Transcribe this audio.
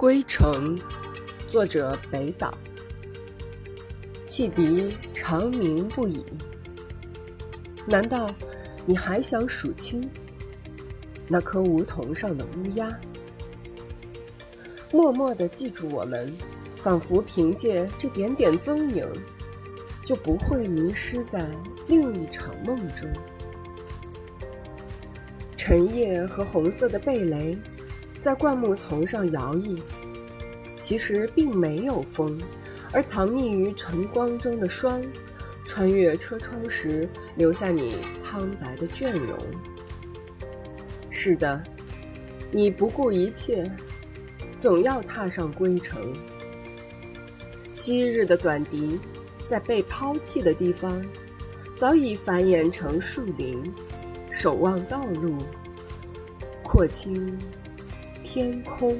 归程，作者北岛。汽笛长鸣不已，难道你还想数清那棵梧桐上的乌鸦？默默地记住我们，仿佛凭借这点点踪影，就不会迷失在另一场梦中。晨叶和红色的蓓蕾。在灌木丛上摇曳，其实并没有风，而藏匿于晨光中的霜，穿越车窗时留下你苍白的倦容。是的，你不顾一切，总要踏上归程。昔日的短笛，在被抛弃的地方，早已繁衍成树林，守望道路，廓清。天空。